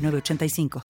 8985.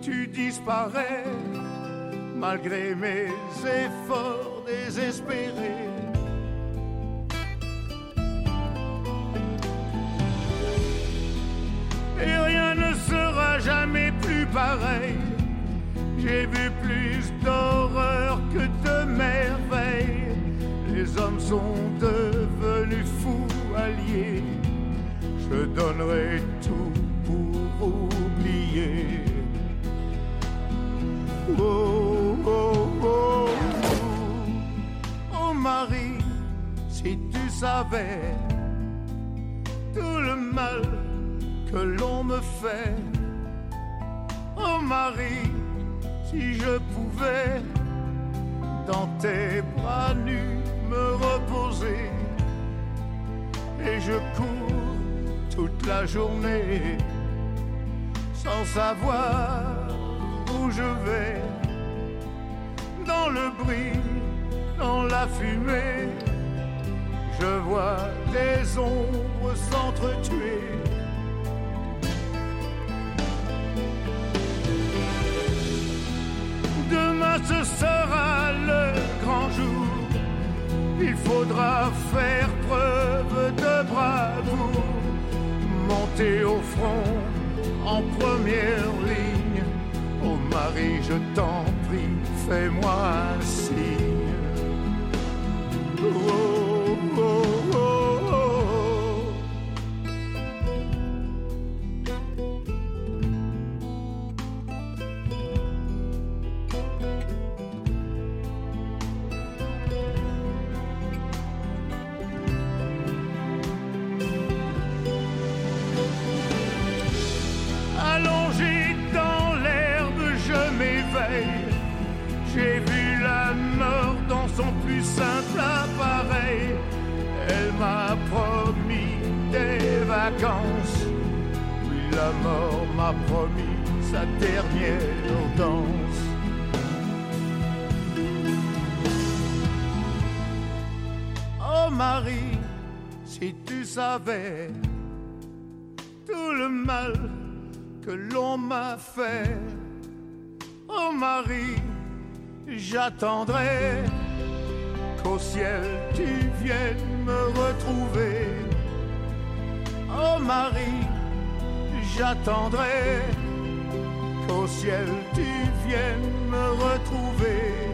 tu disparais malgré mes efforts désespérés. Et rien ne sera jamais plus pareil. J'ai vu plus d'horreur que de merveilles. Les hommes sont devenus Oh, oh, oh, oh, Marie, si tu savais tout le mal que l'on me fait. Oh Marie, si je pouvais dans tes bras nus me reposer. Et je cours toute la journée sans savoir je vais. Dans le bruit, dans la fumée, je vois des ombres s'entretuer. Demain ce sera le grand jour. Il faudra faire preuve de bravoure, monter au front en première ligne. Marie, je t'en prie, fais-moi un signe. Oh, oh, Elle m'a promis des vacances. Puis la mort m'a promis sa dernière danse. Oh Marie, si tu savais tout le mal que l'on m'a fait. Oh Marie, j'attendrai qu'au ciel tu viennes me retrouver. Oh Marie, j'attendrai qu'au ciel tu viennes me retrouver.